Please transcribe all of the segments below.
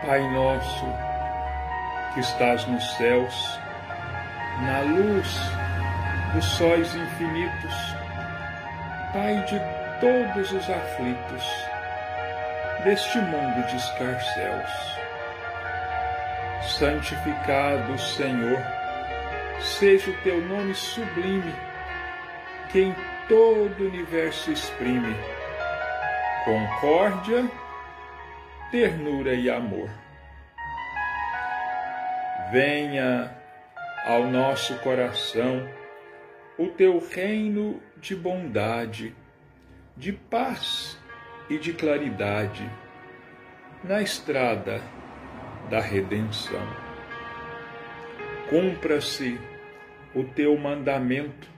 Pai nosso, que estás nos céus, na luz dos sóis infinitos, Pai de todos os aflitos, deste mundo de escarcéus. Santificado, Senhor, seja o teu nome sublime, que em todo o universo exprime concórdia, ternura e amor. Venha ao nosso coração o teu reino de bondade, de paz e de claridade na estrada da redenção. Cumpra-se o teu mandamento,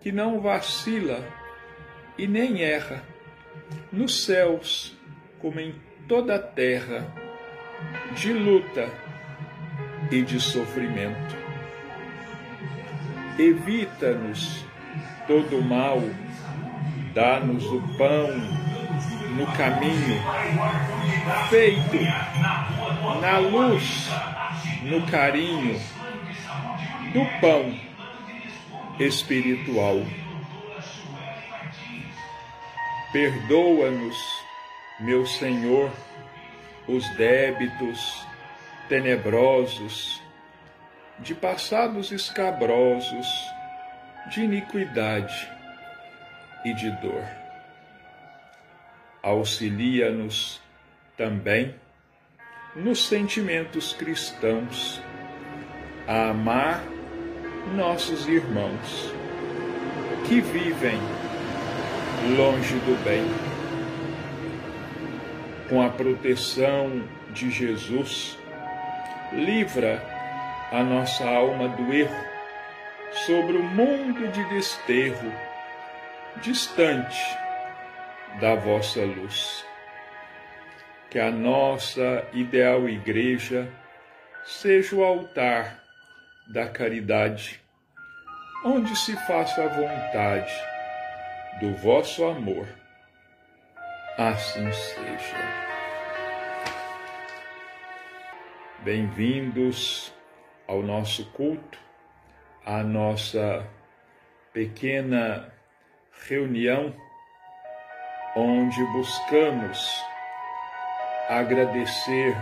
que não vacila e nem erra nos céus como em toda a terra, de luta e de sofrimento. Evita-nos todo o mal, dá-nos o pão no caminho, feito na luz, no carinho do pão espiritual. Perdoa-nos, meu Senhor, os débitos tenebrosos, de passados escabrosos, de iniquidade e de dor. Auxilia-nos também nos sentimentos cristãos a amar nossos irmãos que vivem longe do bem. Com a proteção de Jesus, livra a nossa alma do erro sobre o mundo de desterro, distante da vossa luz. Que a nossa ideal igreja seja o altar da caridade, onde se faça a vontade do vosso amor. Assim seja. Bem-vindos ao nosso culto, à nossa pequena reunião, onde buscamos agradecer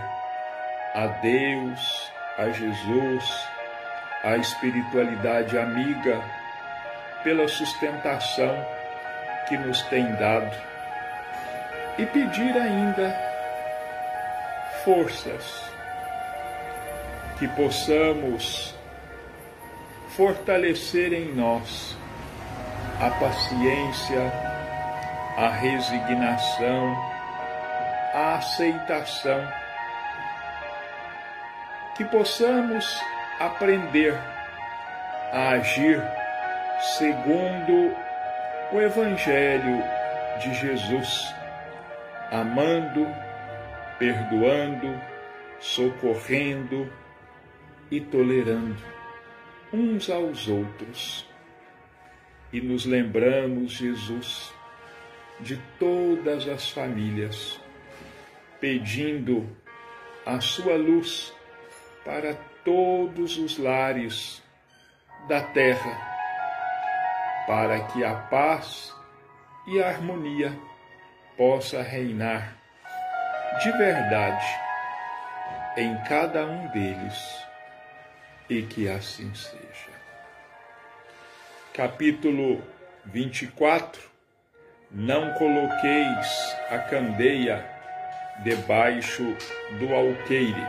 a Deus, a Jesus, a espiritualidade amiga pela sustentação que nos tem dado e pedir ainda forças que possamos fortalecer em nós a paciência, a resignação, a aceitação, que possamos aprender a agir segundo o Evangelho de Jesus, amando, perdoando, socorrendo e tolerando uns aos outros. E nos lembramos, Jesus, de todas as famílias, pedindo a sua luz para todos os lares da terra para que a paz e a harmonia possa reinar de verdade em cada um deles e que assim seja. Capítulo 24 Não coloqueis a candeia debaixo do alqueire.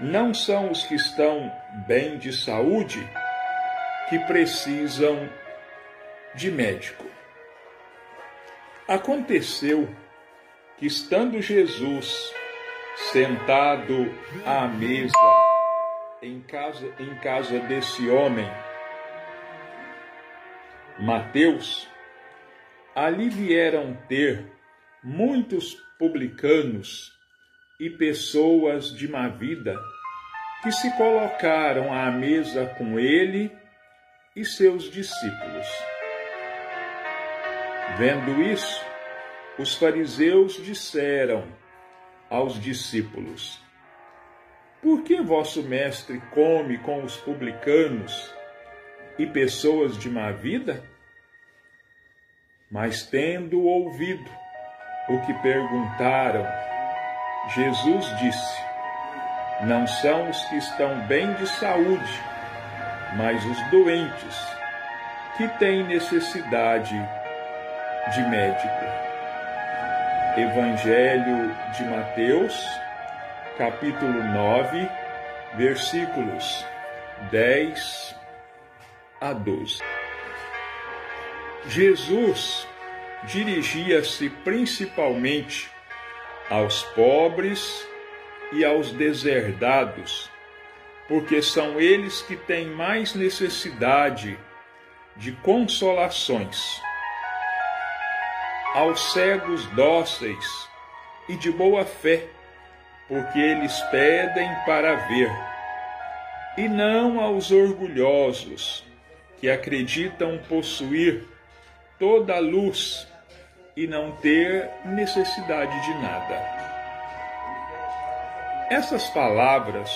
Não são os que estão bem de saúde que precisam de médico. Aconteceu que, estando Jesus sentado à mesa em casa, em casa desse homem, Mateus, ali vieram ter muitos publicanos e pessoas de má vida que se colocaram à mesa com ele e seus discípulos. Vendo isso, os fariseus disseram: aos discípulos: Por que vosso mestre come com os publicanos e pessoas de má vida? Mas tendo ouvido o que perguntaram, Jesus disse: Não são os que estão bem de saúde, mas os doentes que têm necessidade de médico. Evangelho de Mateus, capítulo 9, versículos 10 a 12. Jesus dirigia-se principalmente aos pobres e aos deserdados, porque são eles que têm mais necessidade de consolações. Aos cegos dóceis e de boa fé, porque eles pedem para ver, e não aos orgulhosos, que acreditam possuir toda a luz e não ter necessidade de nada. Essas palavras,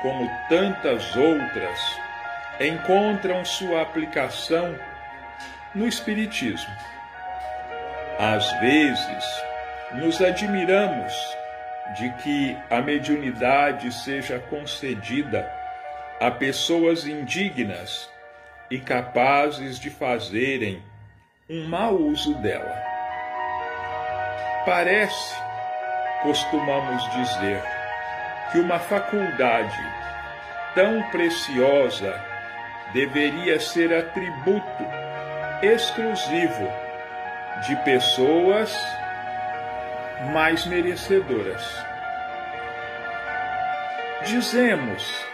como tantas outras, encontram sua aplicação no Espiritismo. Às vezes, nos admiramos de que a mediunidade seja concedida a pessoas indignas e capazes de fazerem um mau uso dela. Parece, costumamos dizer, que uma faculdade tão preciosa deveria ser atributo exclusivo de pessoas mais merecedoras. Dizemos,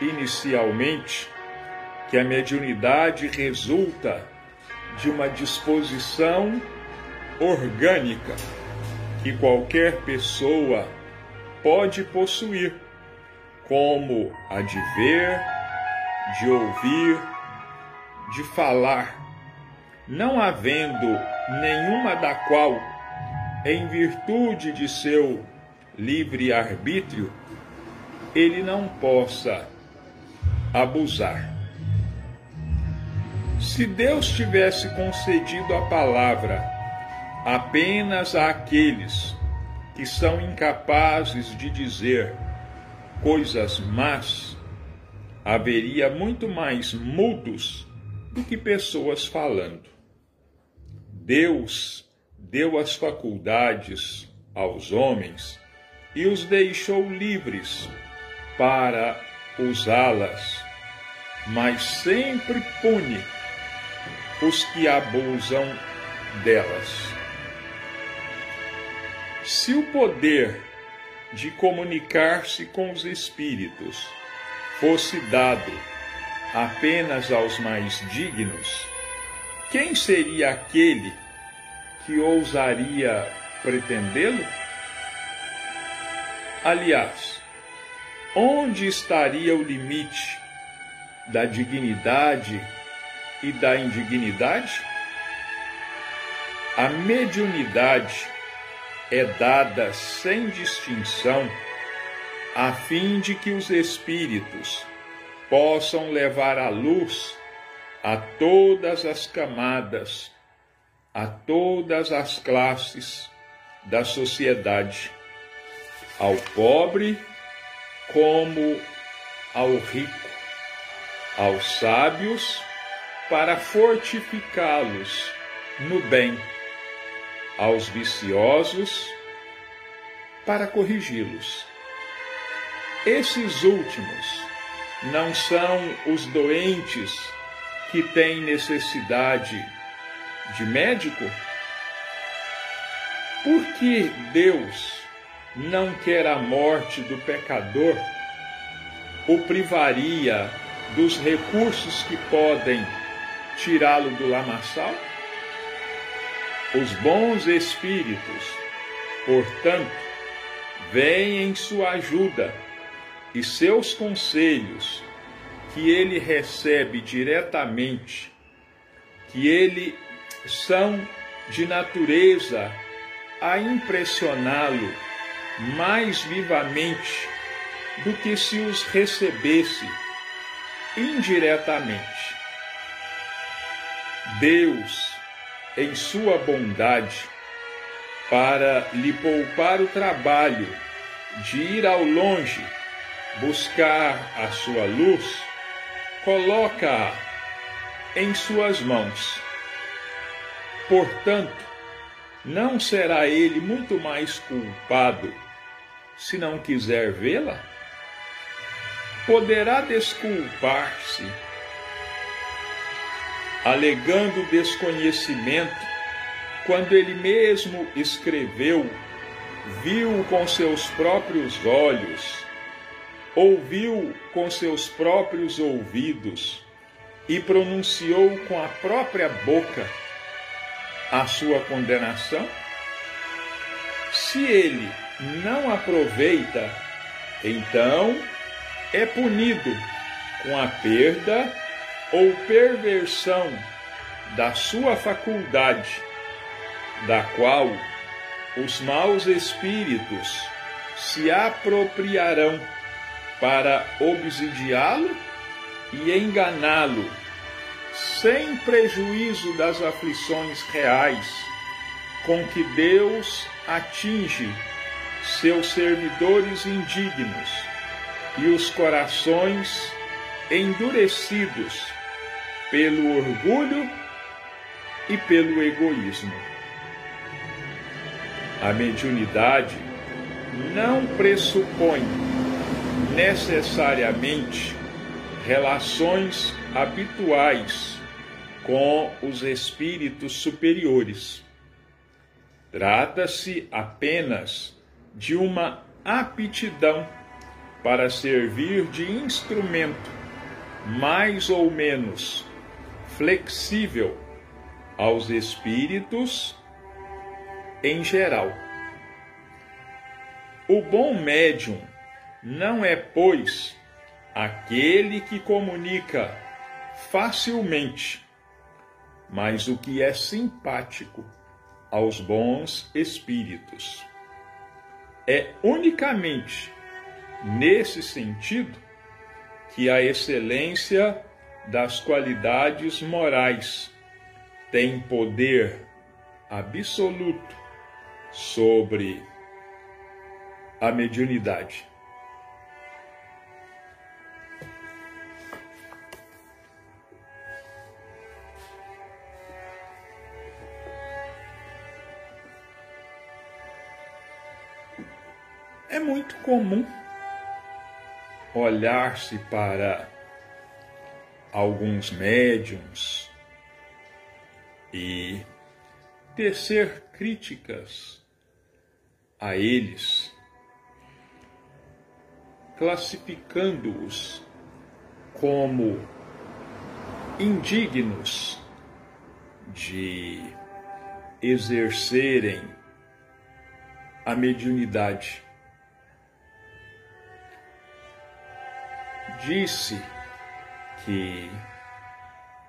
inicialmente, que a mediunidade resulta de uma disposição orgânica que qualquer pessoa pode possuir, como a de ver, de ouvir, de falar, não havendo nenhuma da qual, em virtude de seu livre arbítrio, ele não possa abusar. Se Deus tivesse concedido a palavra apenas àqueles que são incapazes de dizer coisas más, haveria muito mais mudos do que pessoas falando. Deus deu as faculdades aos homens e os deixou livres para usá-las, mas sempre pune os que abusam delas. Se o poder de comunicar-se com os espíritos fosse dado apenas aos mais dignos, quem seria aquele que ousaria pretendê-lo? Aliás, onde estaria o limite da dignidade e da indignidade? A mediunidade é dada sem distinção, a fim de que os espíritos possam levar a luz a todas as camadas, a todas as classes da sociedade, ao pobre como ao rico, aos sábios para fortificá-los no bem, aos viciosos para corrigi-los. Esses últimos não são os doentes que têm necessidade de médico? Por que Deus não quer a morte do pecador? O privaria dos recursos que podem tirá-lo do lamaçal? Os bons espíritos, portanto, vêm em sua ajuda e seus conselhos, que ele recebe diretamente, que ele são de natureza a impressioná-lo mais vivamente do que se os recebesse indiretamente. Deus, em sua bondade, para lhe poupar o trabalho de ir ao longe buscar a sua luz, coloca-a em suas mãos. Portanto, não será ele muito mais culpado se não quiser vê-la? Poderá desculpar-se, alegando desconhecimento, quando ele mesmo escreveu, viu com seus próprios olhos, ouviu com seus próprios ouvidos e pronunciou com a própria boca a sua condenação? Se ele não aproveita, então é punido com a perda ou perversão da sua faculdade, da qual os maus espíritos se apropriarão para obsidiá-lo e enganá-lo sem prejuízo das aflições reais com que Deus atinge seus servidores indignos e os corações endurecidos pelo orgulho e pelo egoísmo. A mediunidade não pressupõe necessariamente relações habituais com os espíritos superiores. Trata-se apenas de uma aptidão para servir de instrumento mais ou menos flexível aos espíritos em geral. O bom médium não é, pois, aquele que comunica facilmente, mas o que é simpático aos bons espíritos. É unicamente nesse sentido que a excelência das qualidades morais tem poder absoluto sobre a mediunidade. Comum olhar-se para alguns médiums e tecer críticas a eles, classificando-os como indignos de exercerem a mediunidade. Disse que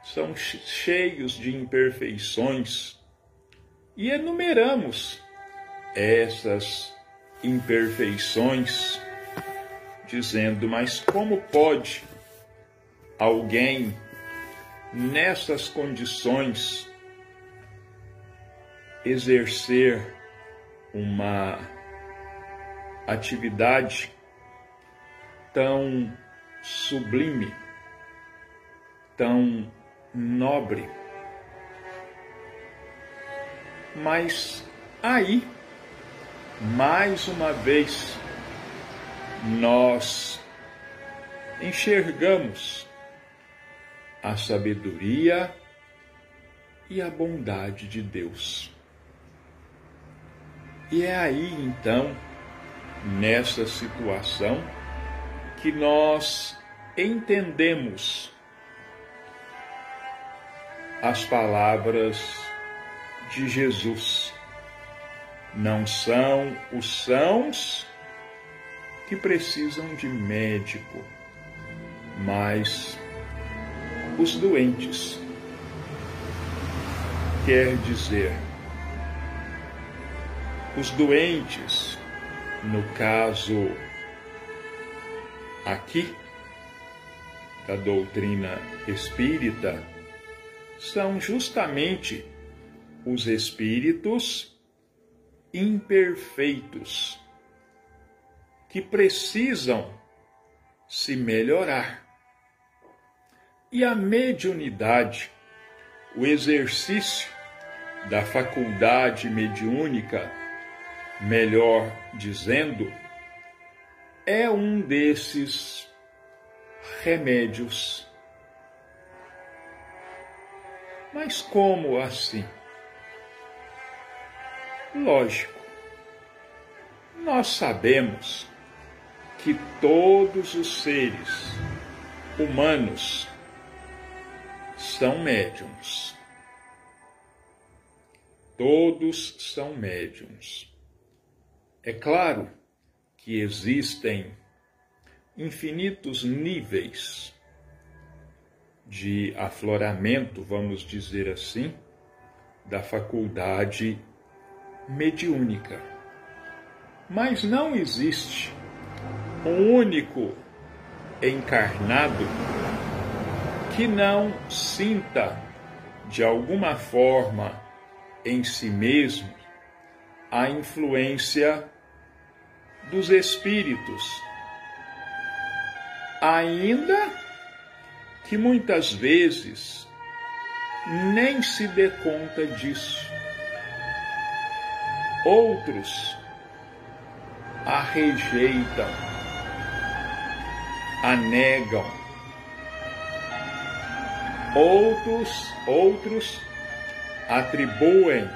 são cheios de imperfeições e enumeramos essas imperfeições, dizendo: Mas como pode alguém nessas condições exercer uma atividade tão sublime, tão nobre. Mas aí, mais uma vez, nós enxergamos a sabedoria e a bondade de Deus. E é aí então, nessa situação, que nós entendemos as palavras de Jesus. Não são os sãos que precisam de médico, mas os doentes. Quer dizer, os doentes no caso aqui da doutrina espírita, são justamente os espíritos imperfeitos que precisam se melhorar. E a mediunidade, o exercício da faculdade mediúnica, melhor dizendo, é um desses remédios. Mas como assim? Lógico, nós sabemos que todos os seres humanos são médiums. Todos são médiums. É claro que existem infinitos níveis de afloramento, vamos dizer assim, da faculdade mediúnica. Mas não existe um único encarnado que não sinta de alguma forma em si mesmo a influência dos espíritos, ainda que muitas vezes nem se dê conta disso. Outros a rejeitam a negam. Outros, outros atribuem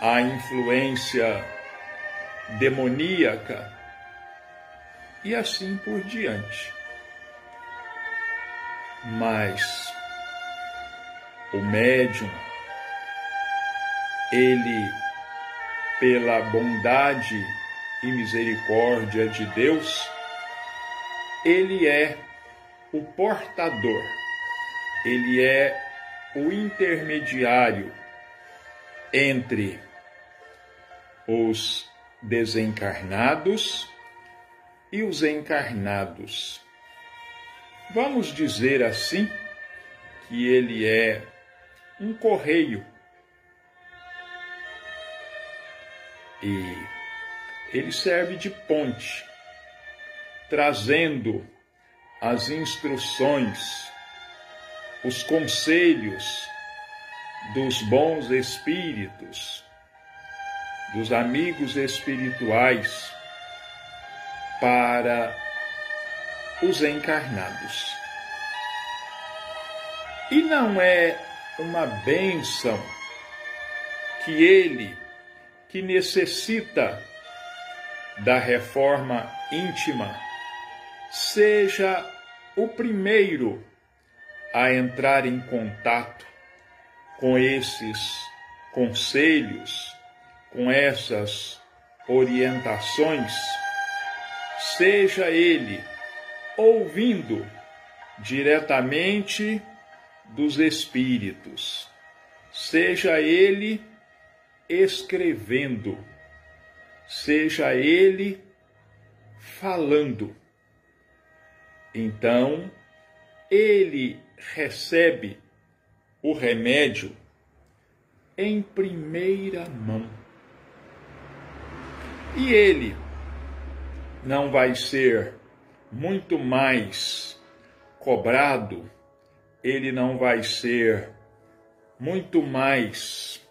a influência demoníaca e assim por diante. Mas o médium, ele, pela bondade e misericórdia de Deus, ele é o portador, ele é o intermediário entre os desencarnados e os encarnados. Vamos dizer assim que ele é um correio. E ele serve de ponte trazendo as instruções, os conselhos dos bons espíritos, dos amigos espirituais para os encarnados. E não é uma bênção que ele, que necessita da reforma íntima, seja o primeiro a entrar em contato com esses conselhos, com essas orientações, seja ele ouvindo diretamente dos Espíritos, seja ele escrevendo, seja ele falando então, ele recebe o remédio em primeira mão. E ele não vai ser muito mais cobrado, ele não vai ser muito mais,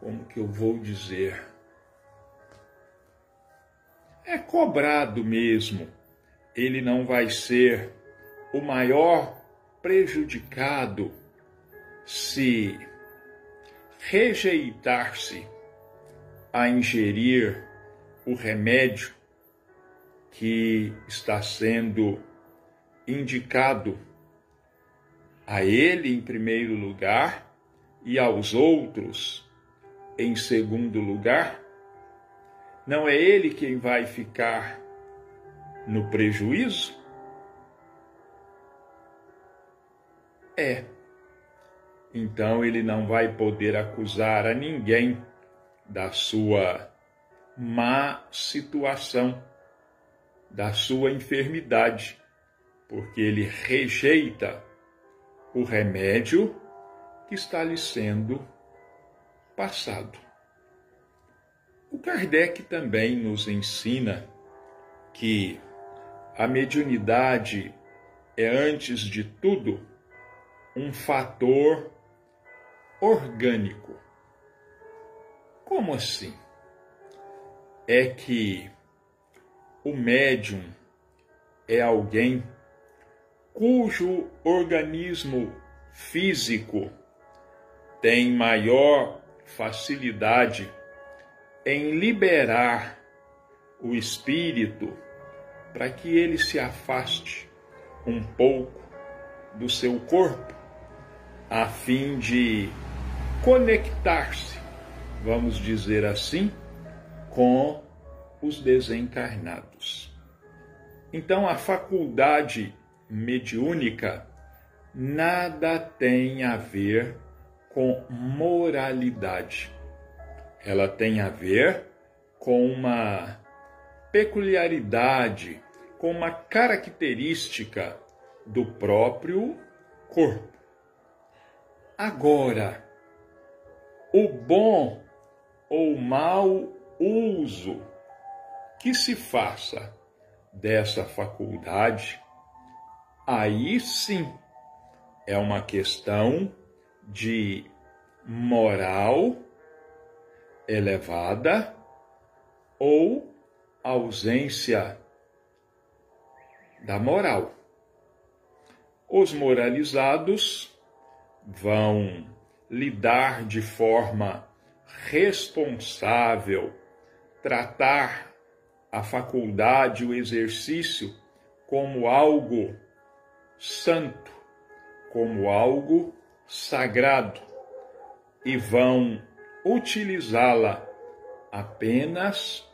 como que eu vou dizer? É cobrado mesmo ele não vai ser o maior prejudicado se rejeitar-se a ingerir o remédio que está sendo indicado a ele em primeiro lugar e aos outros em segundo lugar, não é ele quem vai ficar no prejuízo? É. Então ele não vai poder acusar a ninguém da sua má situação da sua enfermidade, porque ele rejeita o remédio que está lhe sendo passado. O Kardec também nos ensina que a mediunidade é, antes de tudo, um fator orgânico. Como assim? É que o médium é alguém cujo organismo físico tem maior facilidade em liberar o espírito para que ele se afaste um pouco do seu corpo, a fim de conectar-se, vamos dizer assim, com os desencarnados. Então, a faculdade mediúnica nada tem a ver com moralidade. Ela tem a ver com uma peculiaridade, com uma característica do próprio corpo. Agora, o bom ou mau uso que se faça dessa faculdade, aí sim é uma questão de moral elevada ou ausência da moral. Os moralizados vão lidar de forma responsável, tratar a faculdade, o exercício, como algo santo, como algo sagrado, e vão utilizá-la apenas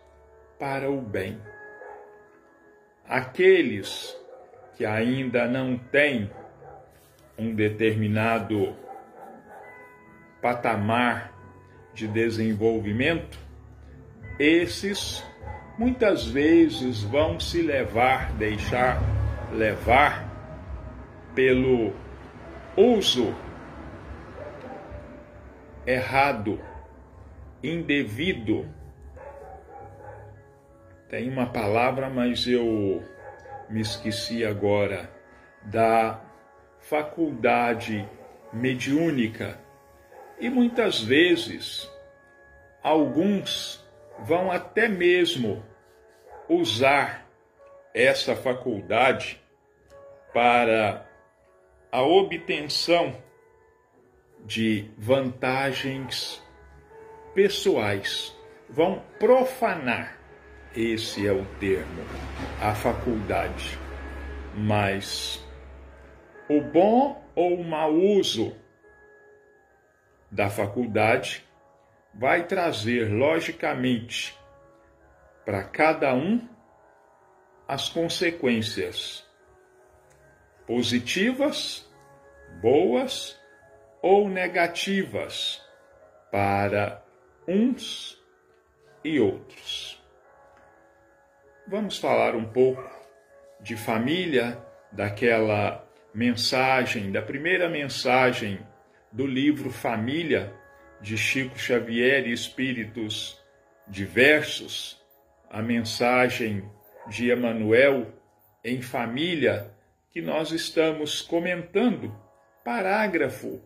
para o bem. Aqueles que ainda não têm um determinado patamar de desenvolvimento, esses muitas vezes vão se levar, deixar levar pelo uso errado, indevido. Tem uma palavra, mas eu me esqueci agora, da faculdade mediúnica. E muitas vezes, alguns vão até mesmo usar essa faculdade para a obtenção de vantagens pessoais. Vão profanar, esse é o termo, a faculdade. Mas o bom ou o mau uso da faculdade vai trazer, logicamente, para cada um as consequências positivas, boas ou negativas para uns e outros. Vamos falar um pouco de família, daquela mensagem, da primeira mensagem do livro Família de Chico Xavier e Espíritos Diversos, a mensagem de Emanuel em família que nós estamos comentando parágrafo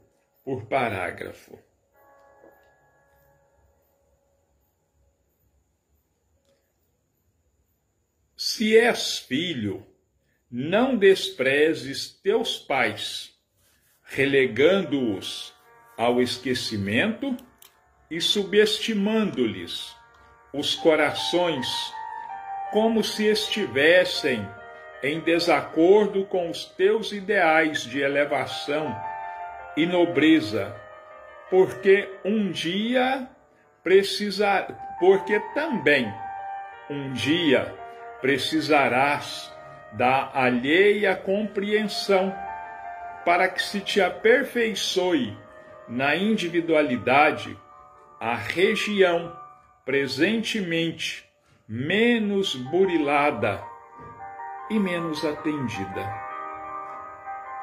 por parágrafo. Se és filho, não desprezes teus pais, relegando-os ao esquecimento e subestimando-lhes os corações, como se estivessem em desacordo com os teus ideais de elevação e nobreza, porque um dia precisar, porque também um dia precisarás da alheia compreensão para que se te aperfeiçoe na individualidade a região presentemente menos burilada e menos atendida.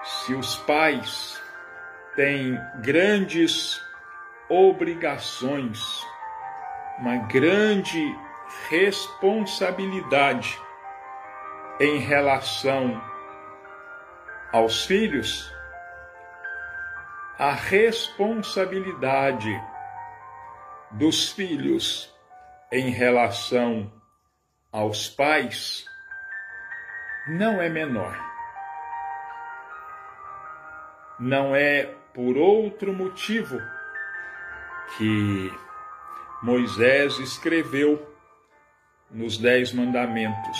Se os pais têm grandes obrigações, uma grande responsabilidade em relação aos filhos, a responsabilidade dos filhos em relação aos pais não é menor. Não é por outro motivo que Moisés escreveu nos Dez Mandamentos: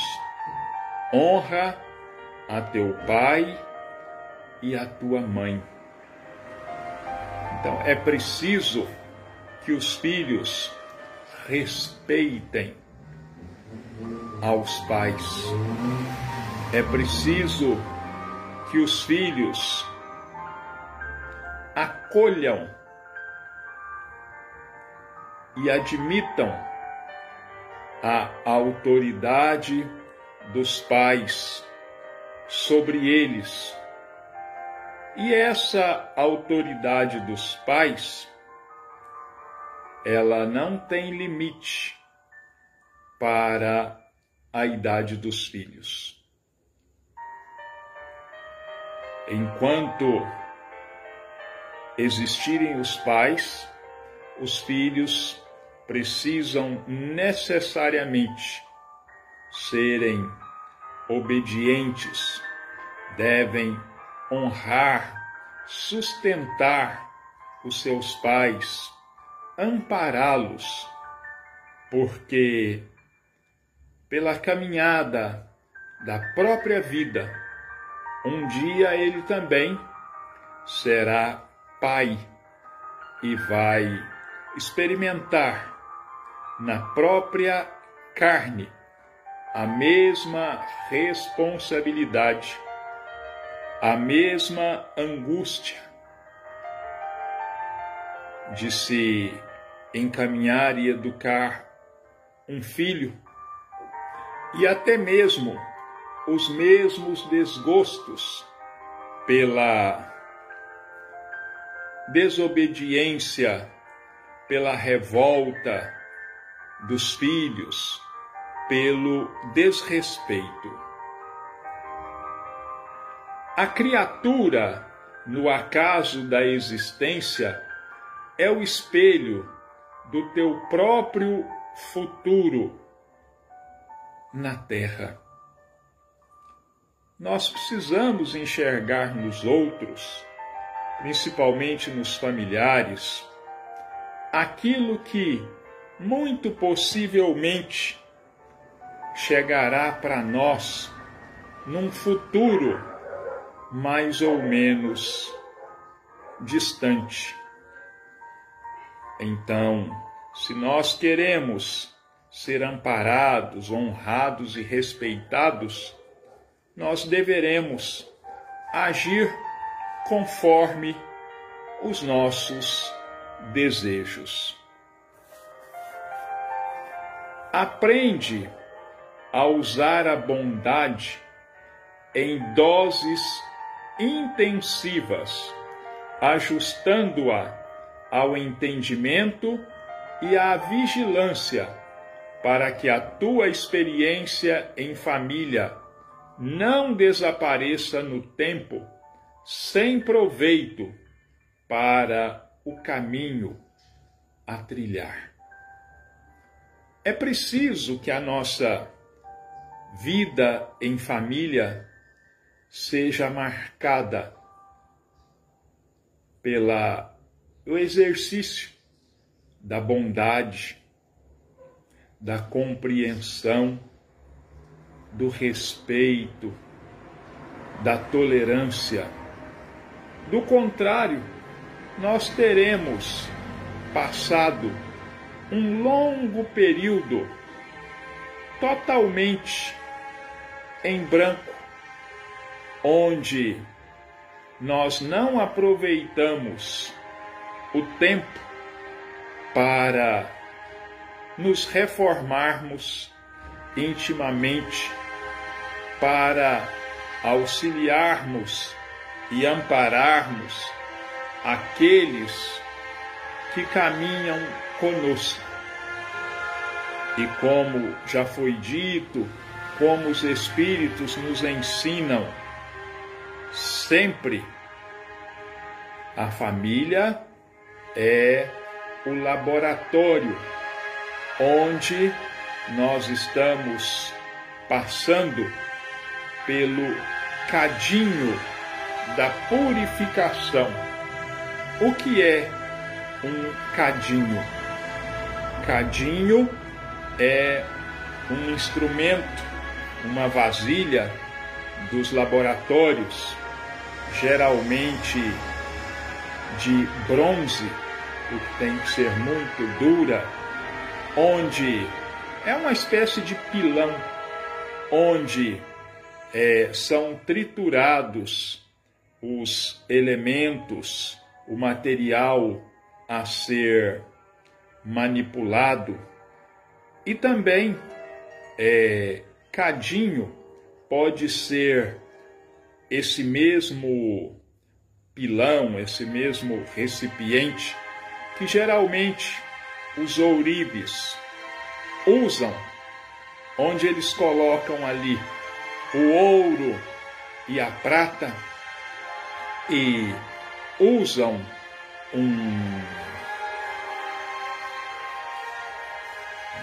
honra a teu pai e a tua mãe. Então é preciso que os filhos respeitem aos pais. É preciso que os filhos acolham e admitam a autoridade dos pais sobre eles. E essa autoridade dos pais, ela não tem limite para a idade dos filhos. Enquanto existirem os pais, os filhos precisam necessariamente serem obedientes, devem honrar, sustentar os seus pais, ampará-los, porque pela caminhada da própria vida, um dia ele também será pai e vai experimentar na própria carne a mesma responsabilidade, a mesma angústia de se encaminhar e educar um filho e até mesmo os mesmos desgostos pela desobediência, pela revolta dos filhos, pelo desrespeito. A criatura, no acaso da existência, é o espelho do teu próprio futuro na terra. Nós precisamos enxergar nos outros, principalmente nos familiares, aquilo que muito possivelmente chegará para nós num futuro mais ou menos distante. Então, se nós queremos ser amparados, honrados e respeitados, nós deveremos agir conforme os nossos desejos. Aprende a usar a bondade em doses intensivas, ajustando-a ao entendimento e à vigilância para que a tua experiência em família não desapareça no tempo sem proveito para o caminho a trilhar. É preciso que a nossa vida em família seja marcada pela o exercício da bondade, da compreensão, do respeito, da tolerância. Do contrário, nós teremos passado um longo período totalmente em branco, onde nós não aproveitamos o tempo para nos reformarmos intimamente para auxiliarmos e ampararmos aqueles que caminham conosco. E como já foi dito, como os Espíritos nos ensinam, sempre a família é o laboratório onde nós estamos passando pelo cadinho da purificação. O que é um cadinho? Cadinho é um instrumento, uma vasilha dos laboratórios, geralmente de bronze, porque tem que ser muito dura, onde é uma espécie de pilão, onde é, são triturados os elementos, o material a ser manipulado e também é, cadinho pode ser esse mesmo pilão, esse mesmo recipiente que geralmente os ouribes usam, onde eles colocam ali o ouro e a prata e usam um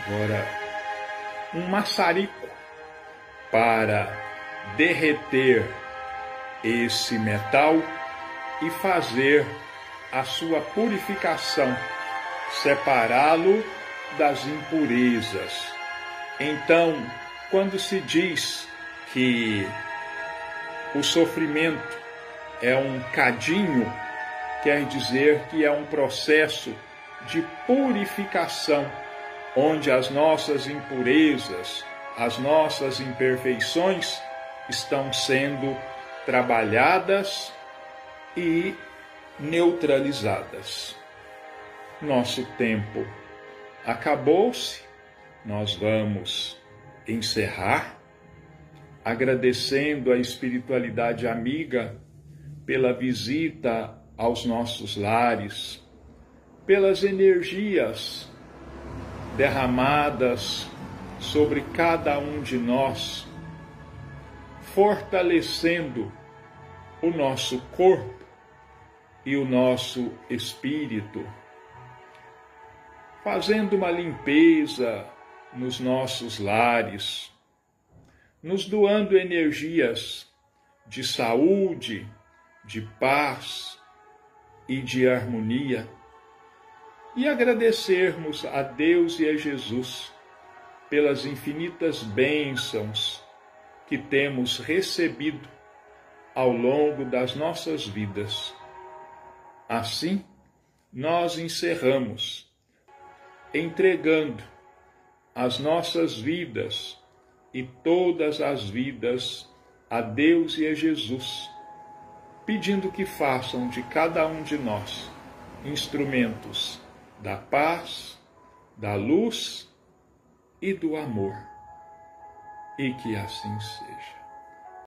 agora um maçarico para derreter esse metal e fazer a sua purificação, separá-lo das impurezas. Então, quando se diz que o sofrimento é um cadinho, quer dizer que é um processo de purificação, onde as nossas impurezas, as nossas imperfeições estão sendo trabalhadas e neutralizadas. Nosso tempo acabou-se, nós vamos encerrar agradecendo a espiritualidade amiga pela visita aos nossos lares, pelas energias derramadas sobre cada um de nós, fortalecendo o nosso corpo e o nosso espírito, fazendo uma limpeza nos nossos lares nos doando energias de saúde, de paz e de harmonia, e agradecermos a Deus e a Jesus pelas infinitas bênçãos que temos recebido ao longo das nossas vidas. Assim, nós encerramos entregando as nossas vidas e todas as vidas a Deus e a Jesus, pedindo que façam de cada um de nós instrumentos da paz, da luz e do amor. E que assim seja.